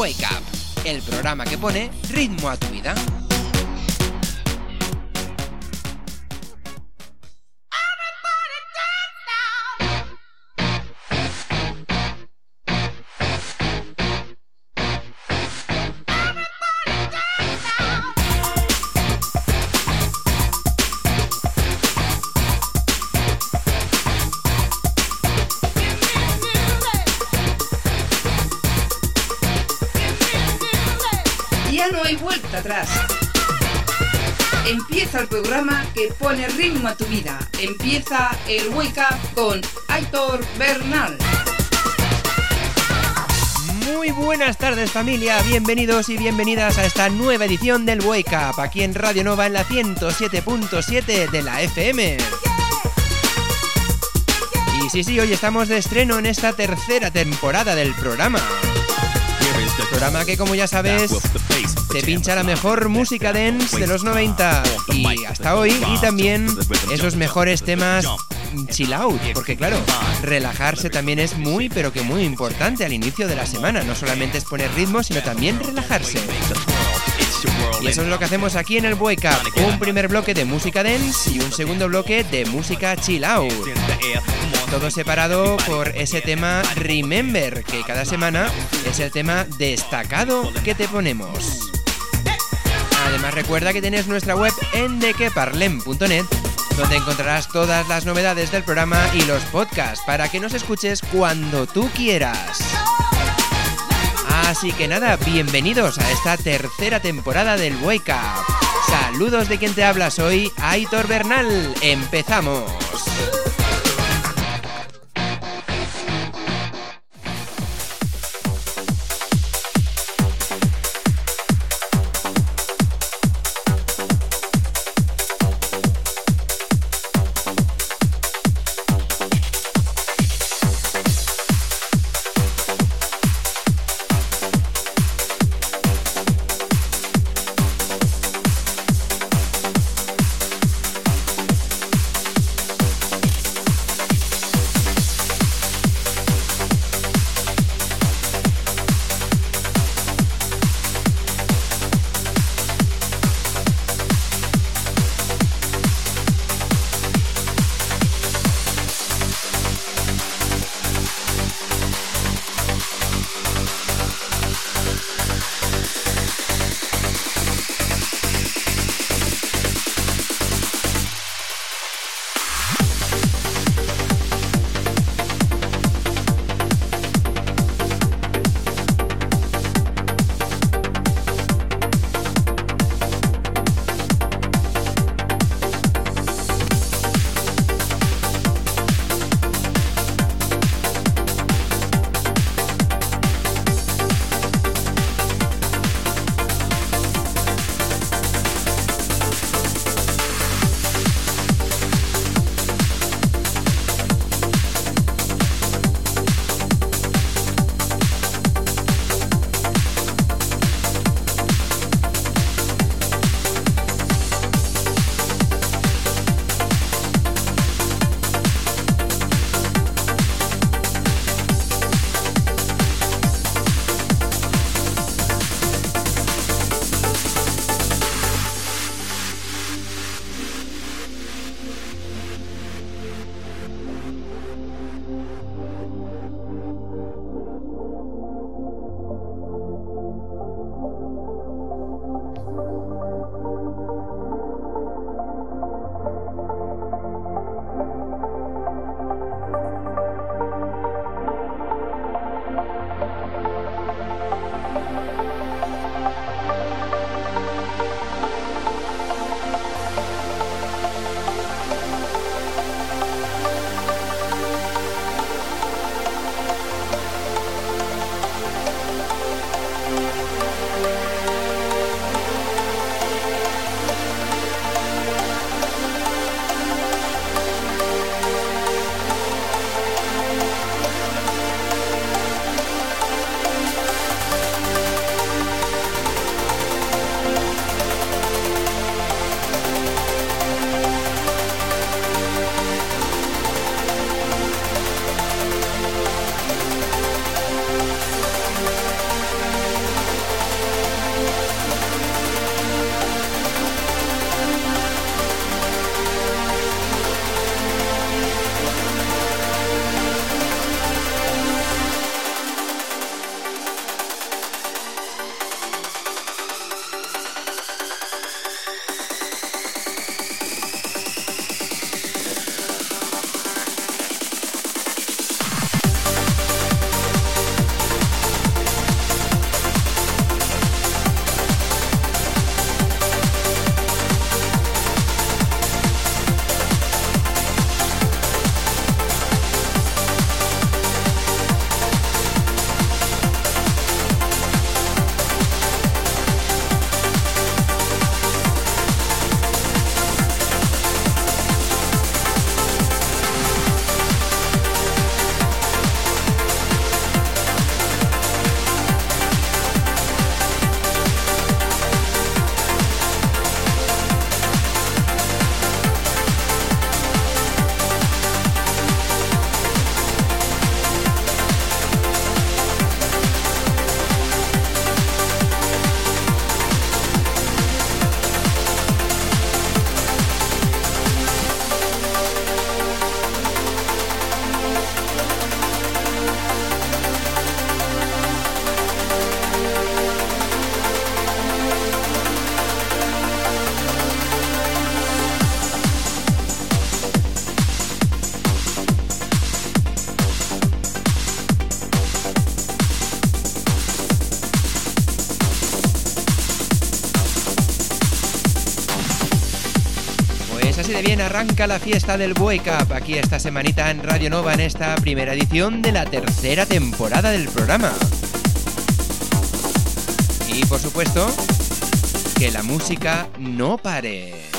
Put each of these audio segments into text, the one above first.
Wake Up, el programa que pone ritmo a tu vida. Que pone ritmo a tu vida. Empieza el Wake Up con Aitor Bernal. Muy buenas tardes familia, bienvenidos y bienvenidas a esta nueva edición del Wake Up aquí en Radio Nova en la 107.7 de la FM. Y sí, sí, hoy estamos de estreno en esta tercera temporada del programa. Programa que como ya sabes te pincha la mejor música dance de los 90 y hasta hoy y también esos mejores temas chill out, porque claro, relajarse también es muy pero que muy importante al inicio de la semana, no solamente es poner ritmo, sino también relajarse. Y eso es lo que hacemos aquí en el Wake Up, un primer bloque de música dance y un segundo bloque de música chill out todo separado por ese tema Remember, que cada semana es el tema destacado que te ponemos. Además recuerda que tienes nuestra web en donde encontrarás todas las novedades del programa y los podcasts para que nos escuches cuando tú quieras. Así que nada, bienvenidos a esta tercera temporada del Wake Up. Saludos de quien te habla, soy Aitor Bernal. Empezamos. Arranca la fiesta del Wake Up aquí esta semanita en Radio Nova en esta primera edición de la tercera temporada del programa. Y por supuesto, que la música no pare.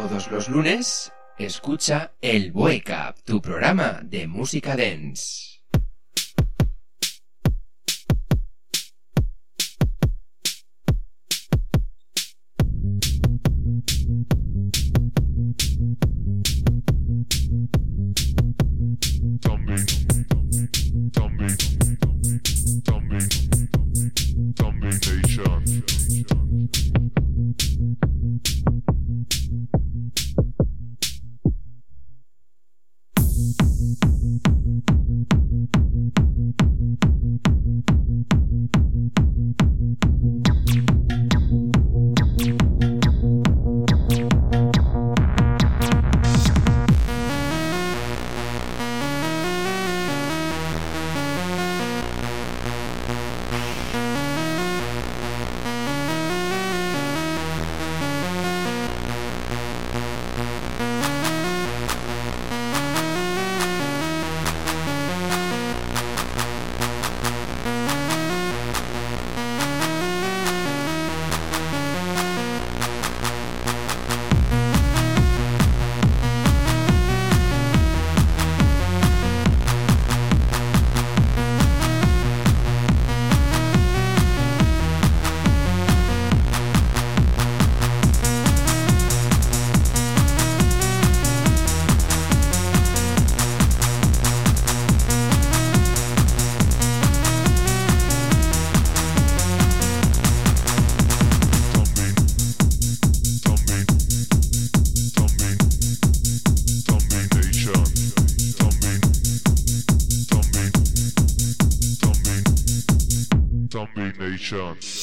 Todos los lunes, escucha el Wake tu programa de música dance. chance.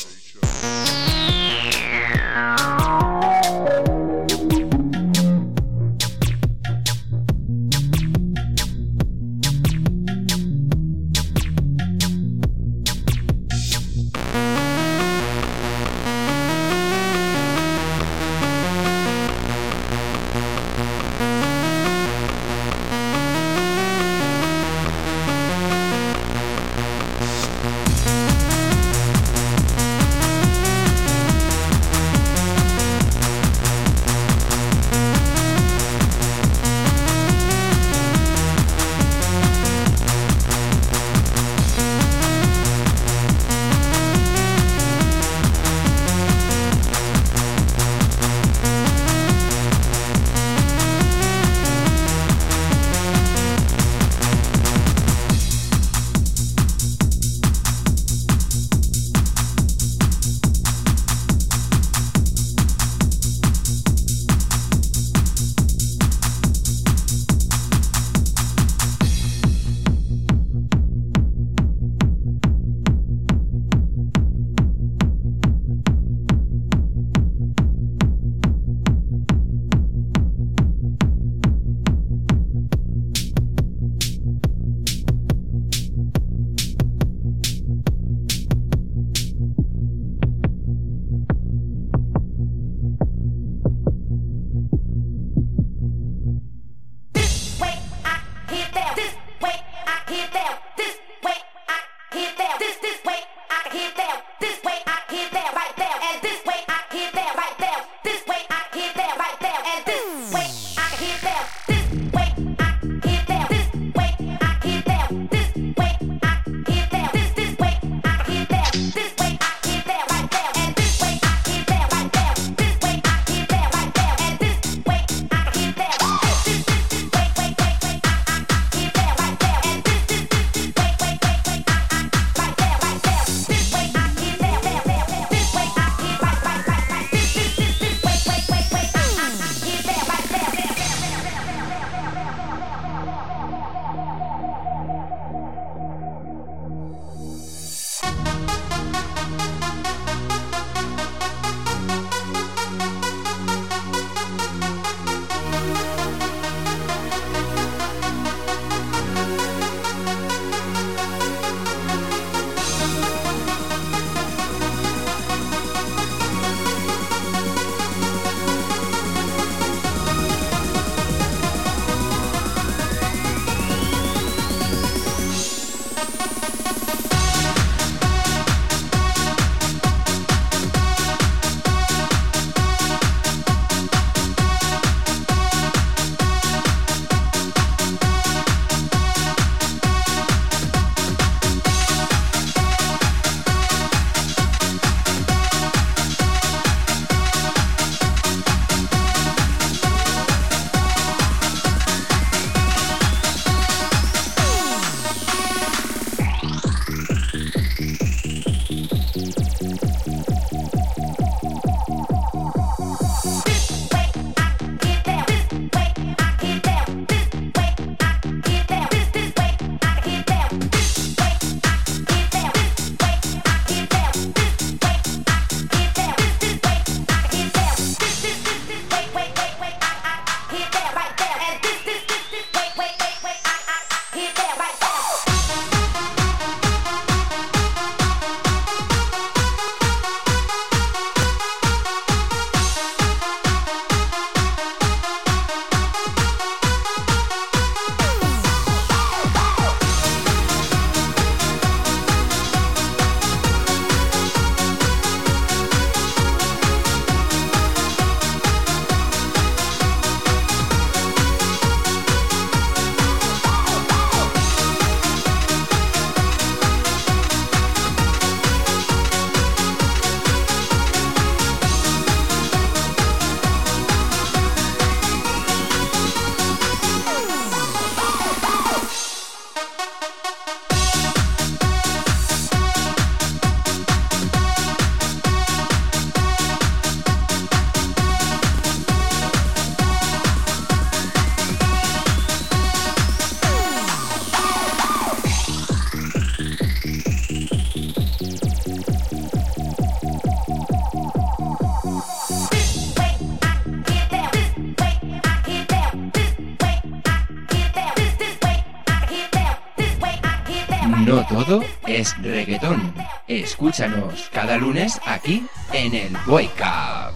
Es reggaetón. Escúchanos cada lunes aquí en el Wake Up.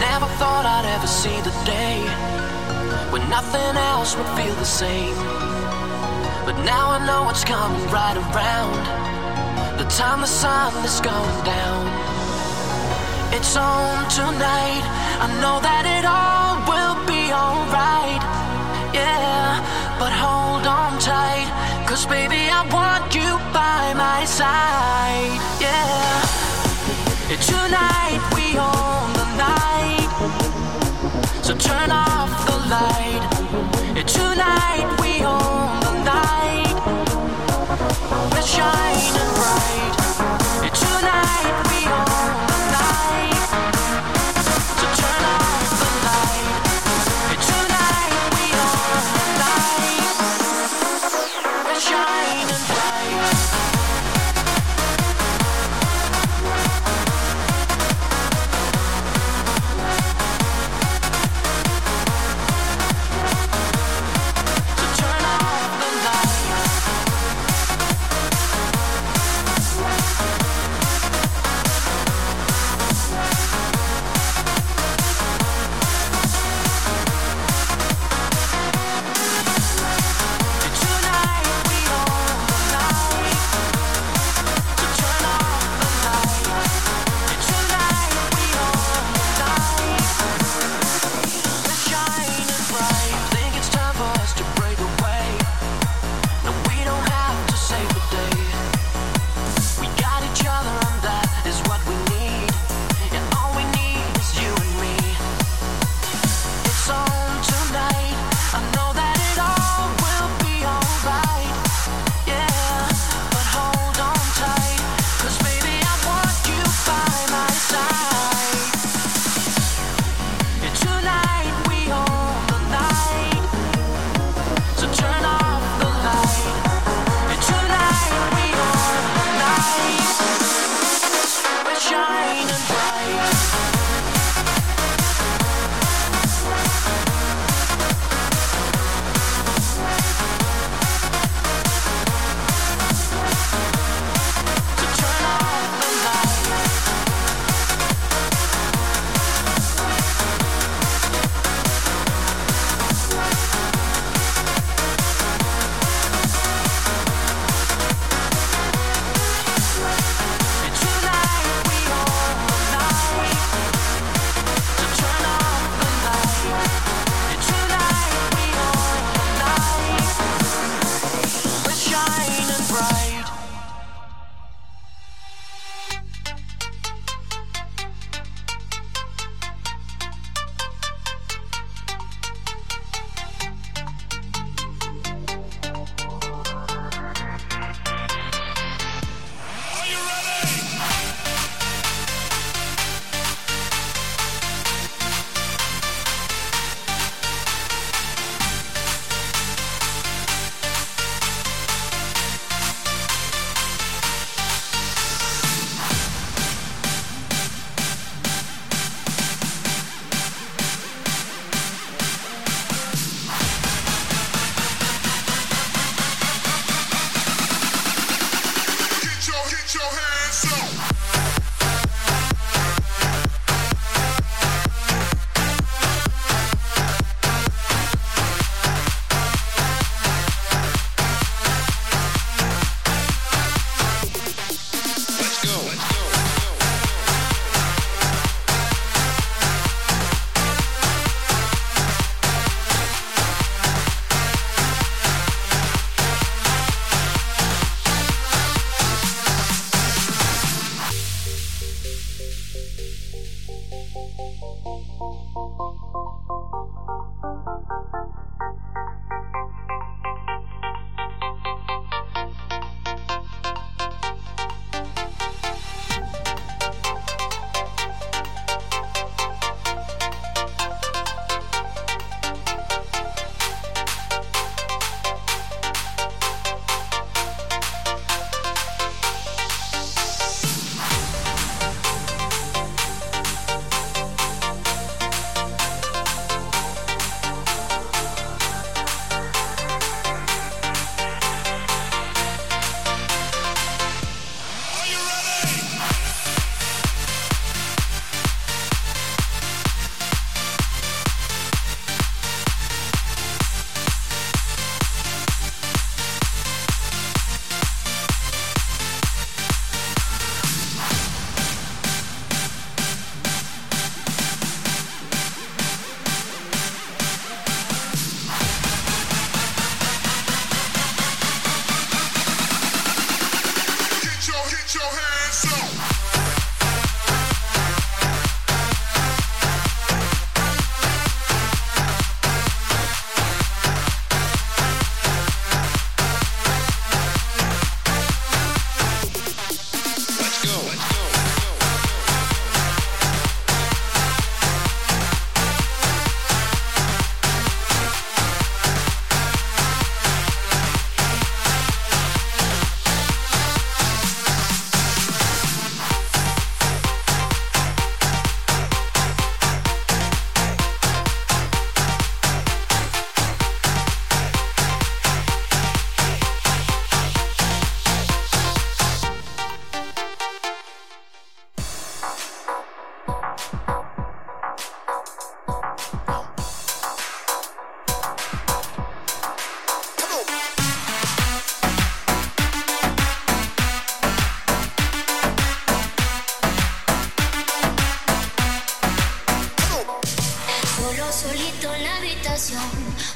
never thought I'd ever see the day when nothing else would feel the same. But now I know it's coming right around the time the sun is going down. It's on tonight. I know that it all will be alright. Yeah, but hold on tight. Cause baby, I want you by my side. Yeah. It's tonight we own the night. So turn off the light. Tonight we own the night. We're shining bright.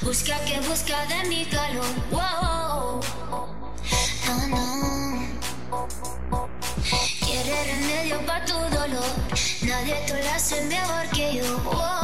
Busca que busca de mi calor. Wow. No, no. Quiere remedio para tu dolor. Nadie te lo hace mejor que yo. Wow.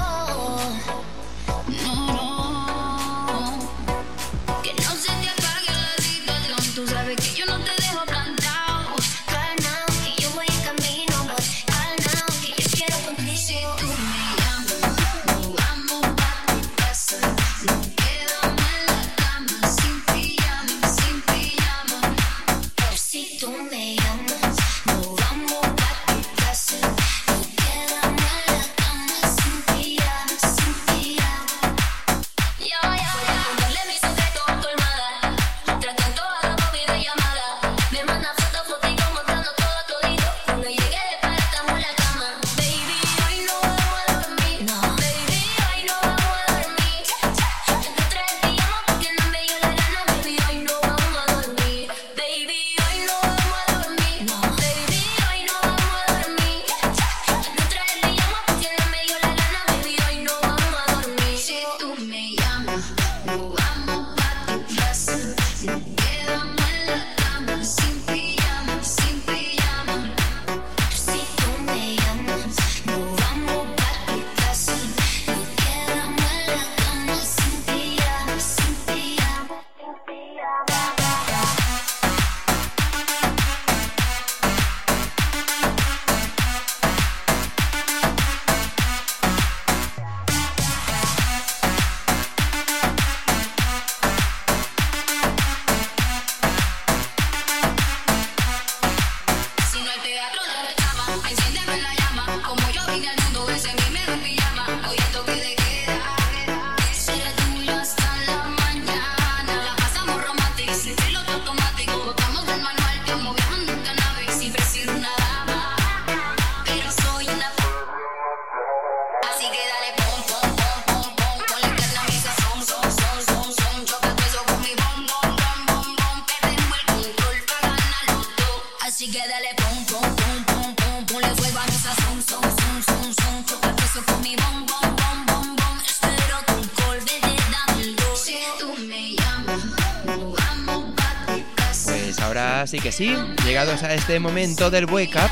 a este momento del Wake Up,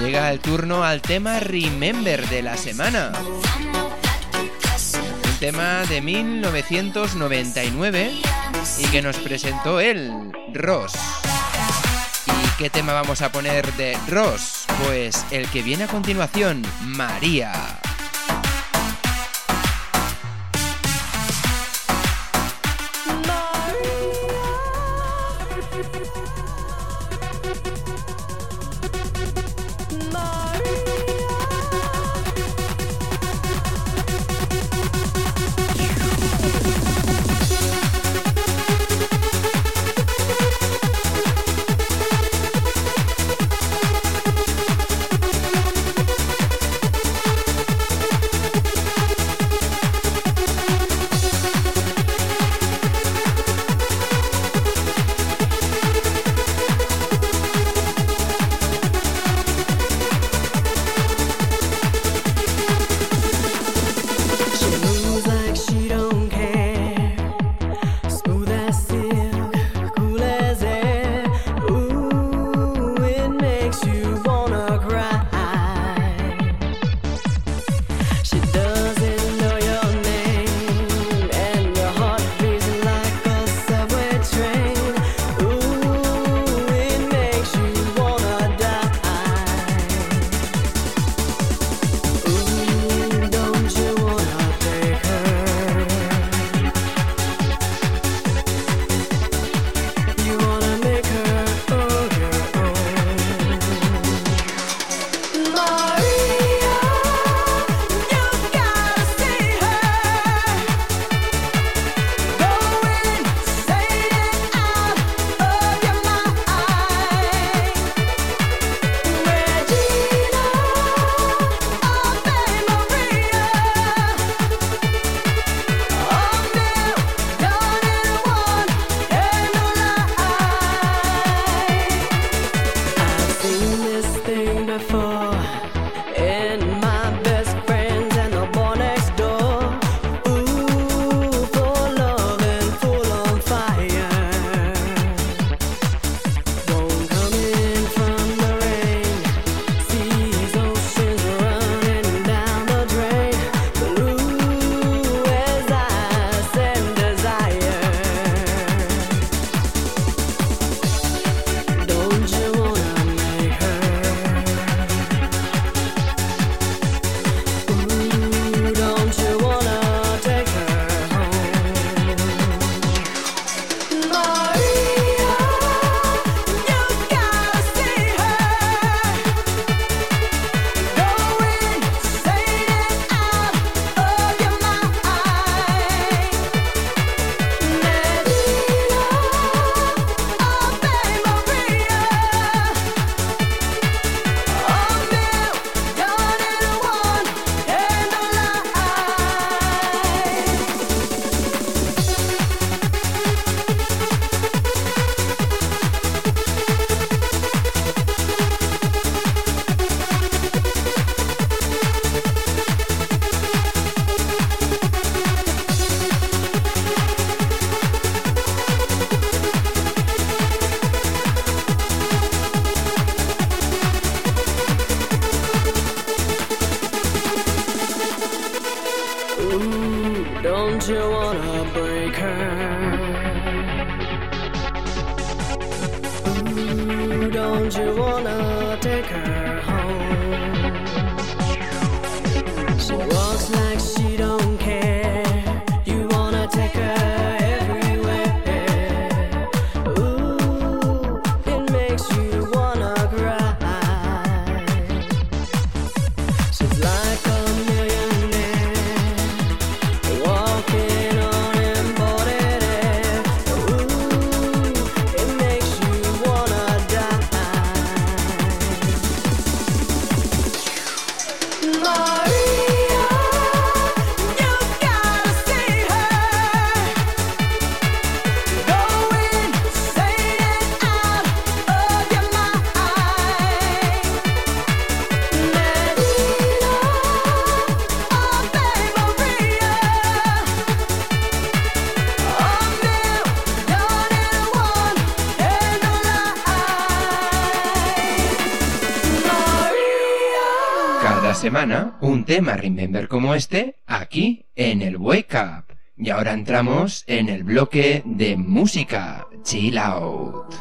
llega el turno al tema Remember de la semana. Un tema de 1999 y que nos presentó él, Ross. ¿Y qué tema vamos a poner de Ross? Pues el que viene a continuación, María. Semana ahora entramos en el bloque de música. Chill out.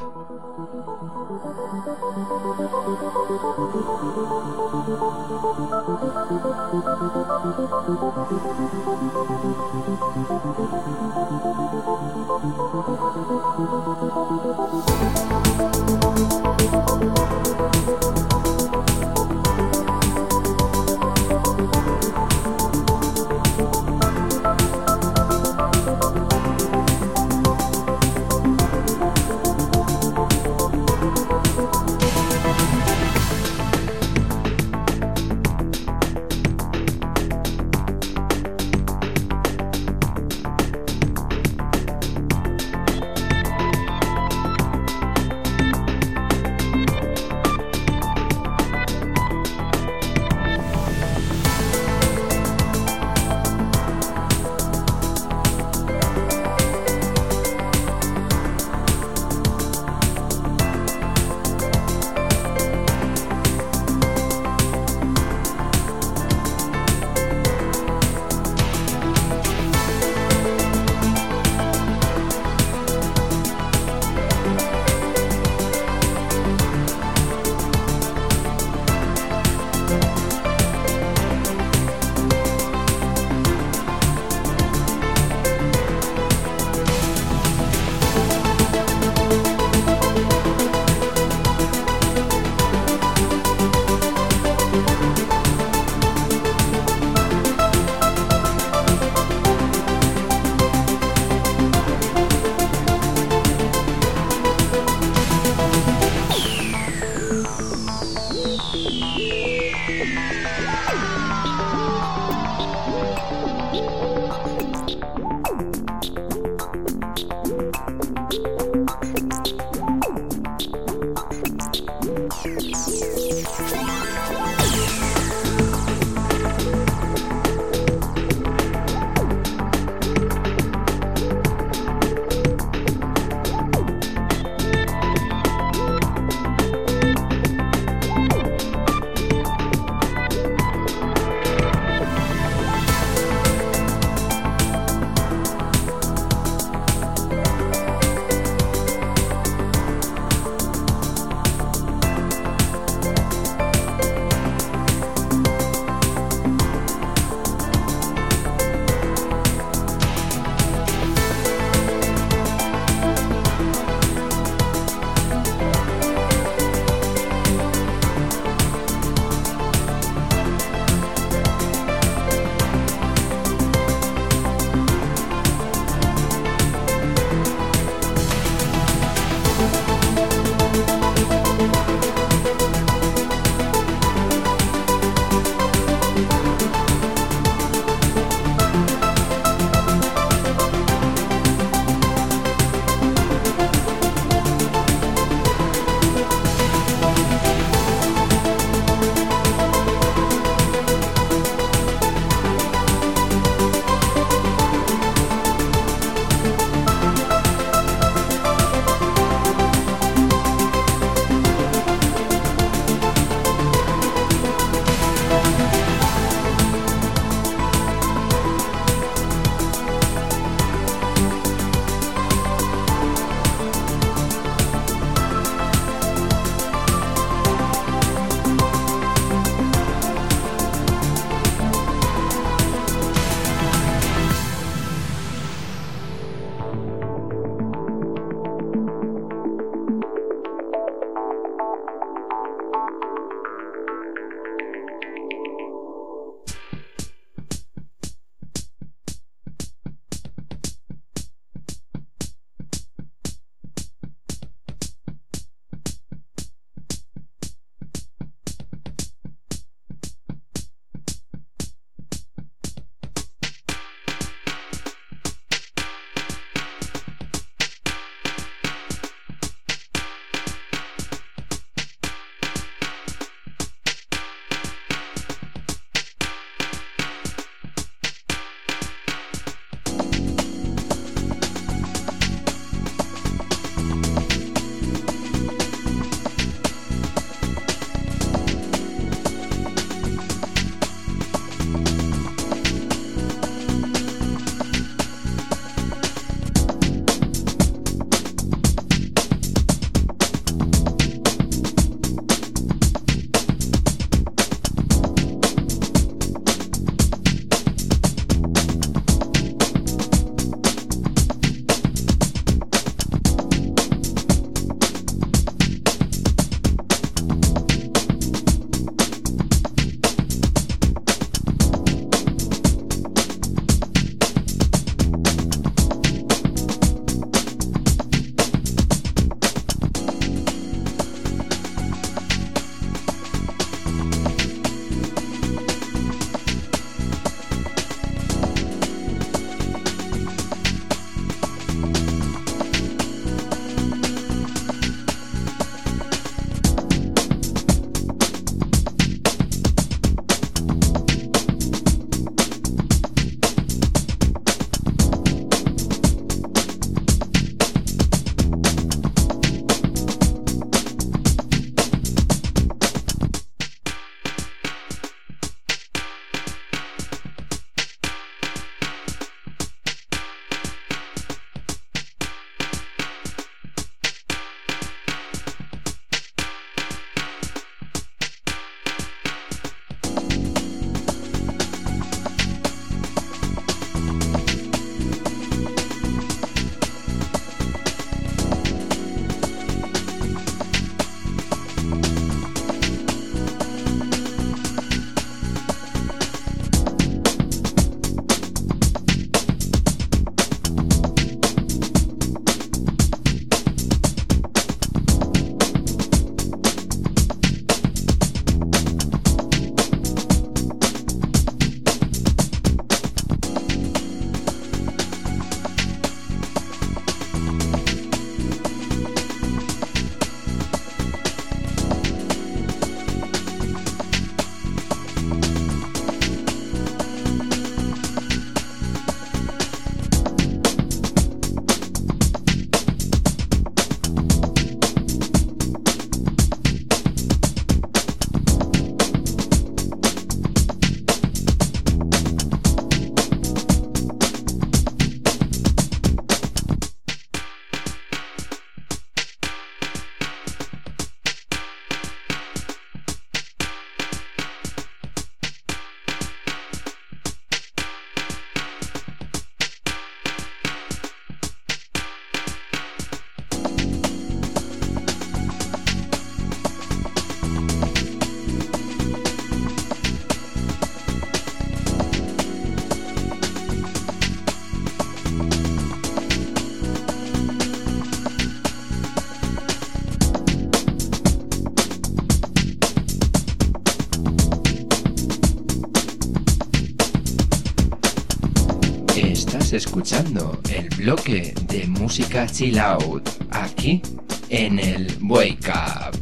Escuchando el bloque de música chill out aquí en el Wake Up.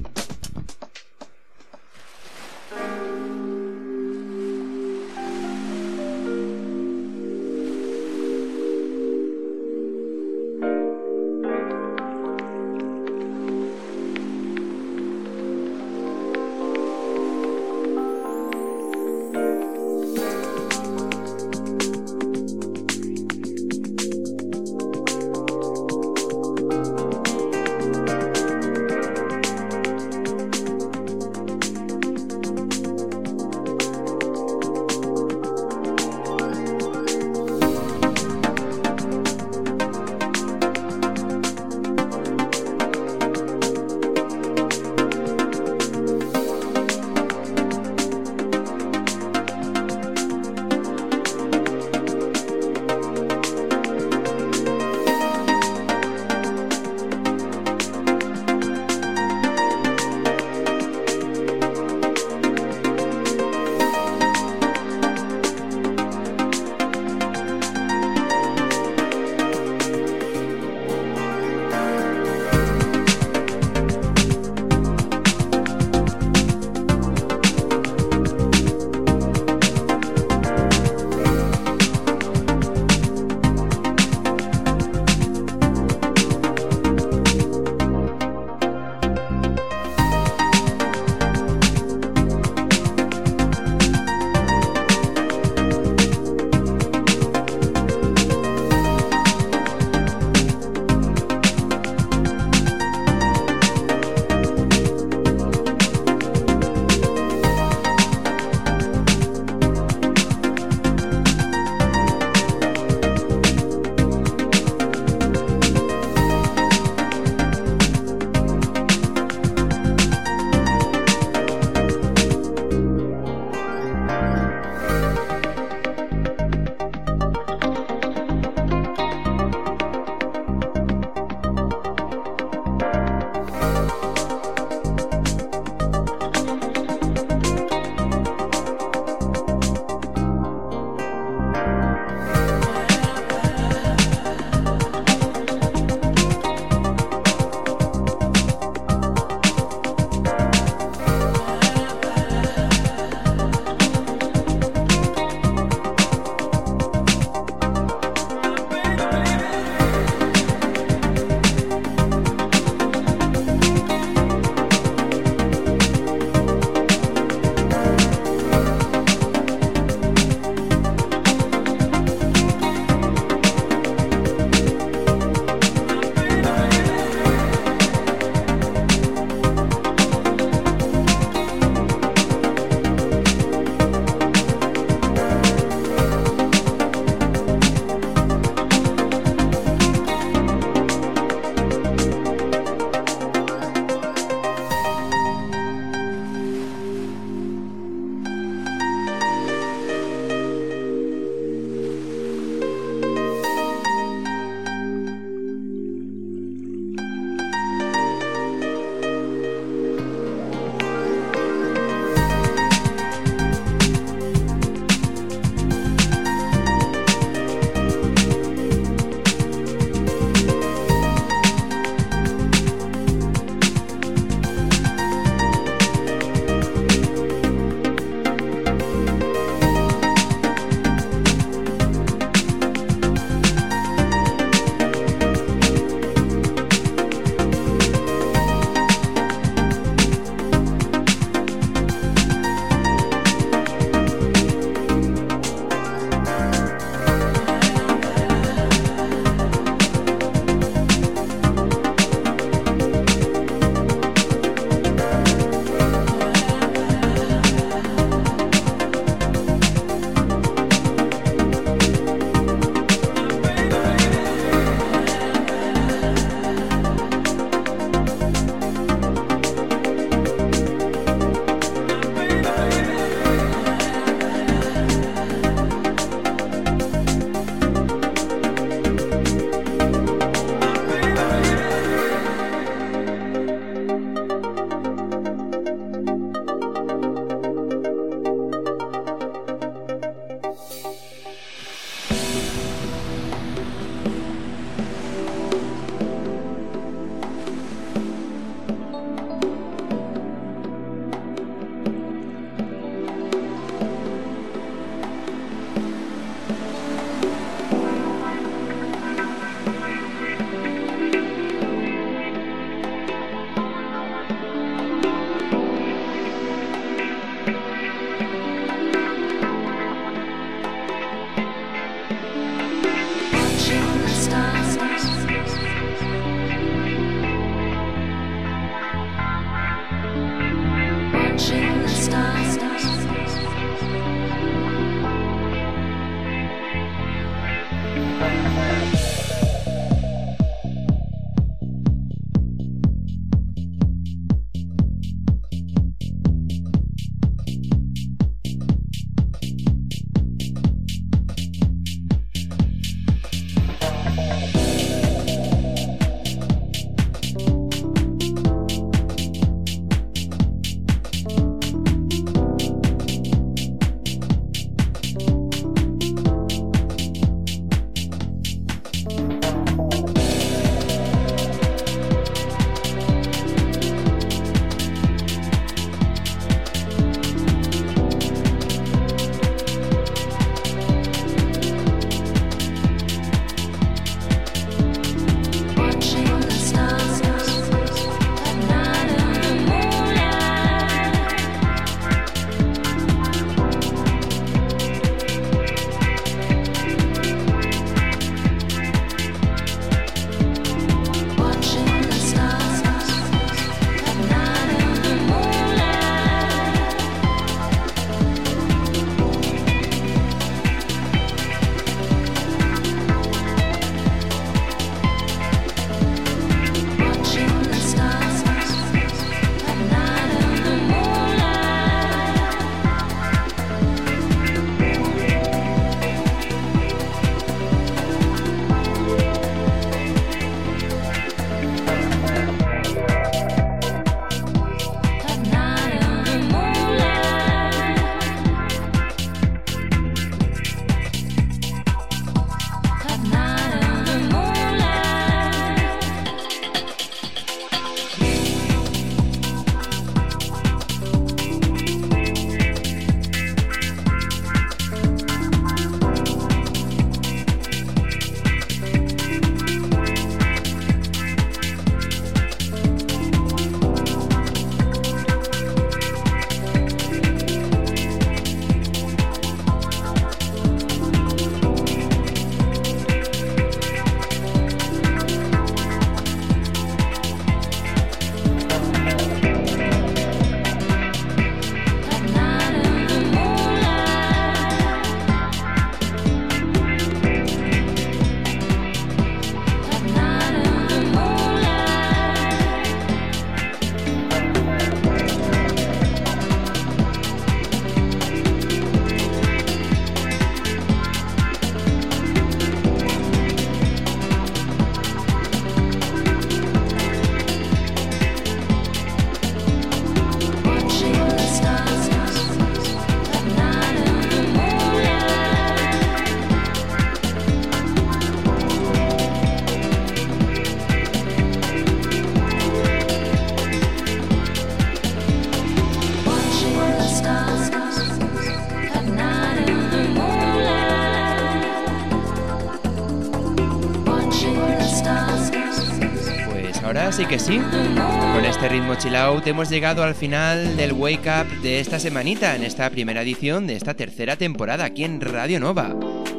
Que sí. Con este ritmo chill out hemos llegado al final del Wake Up de esta semanita, en esta primera edición de esta tercera temporada aquí en Radio Nova.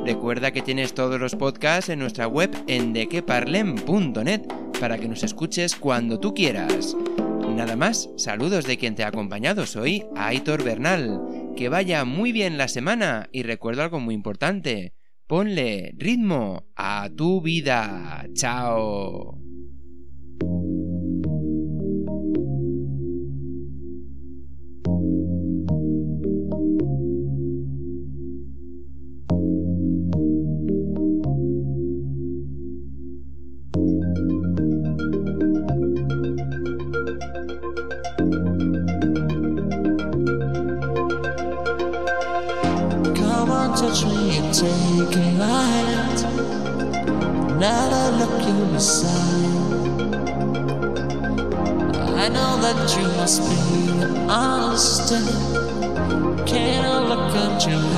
Recuerda que tienes todos los podcasts en nuestra web en dequeparlem.net para que nos escuches cuando tú quieras. Nada más, saludos de quien te ha acompañado, soy Aitor Bernal. Que vaya muy bien la semana y recuerdo algo muy importante. Ponle ritmo a tu vida. Chao. You must be honest. Can't look at you.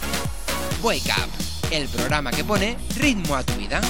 Wake Up, el programa que pone ritmo a tu vida.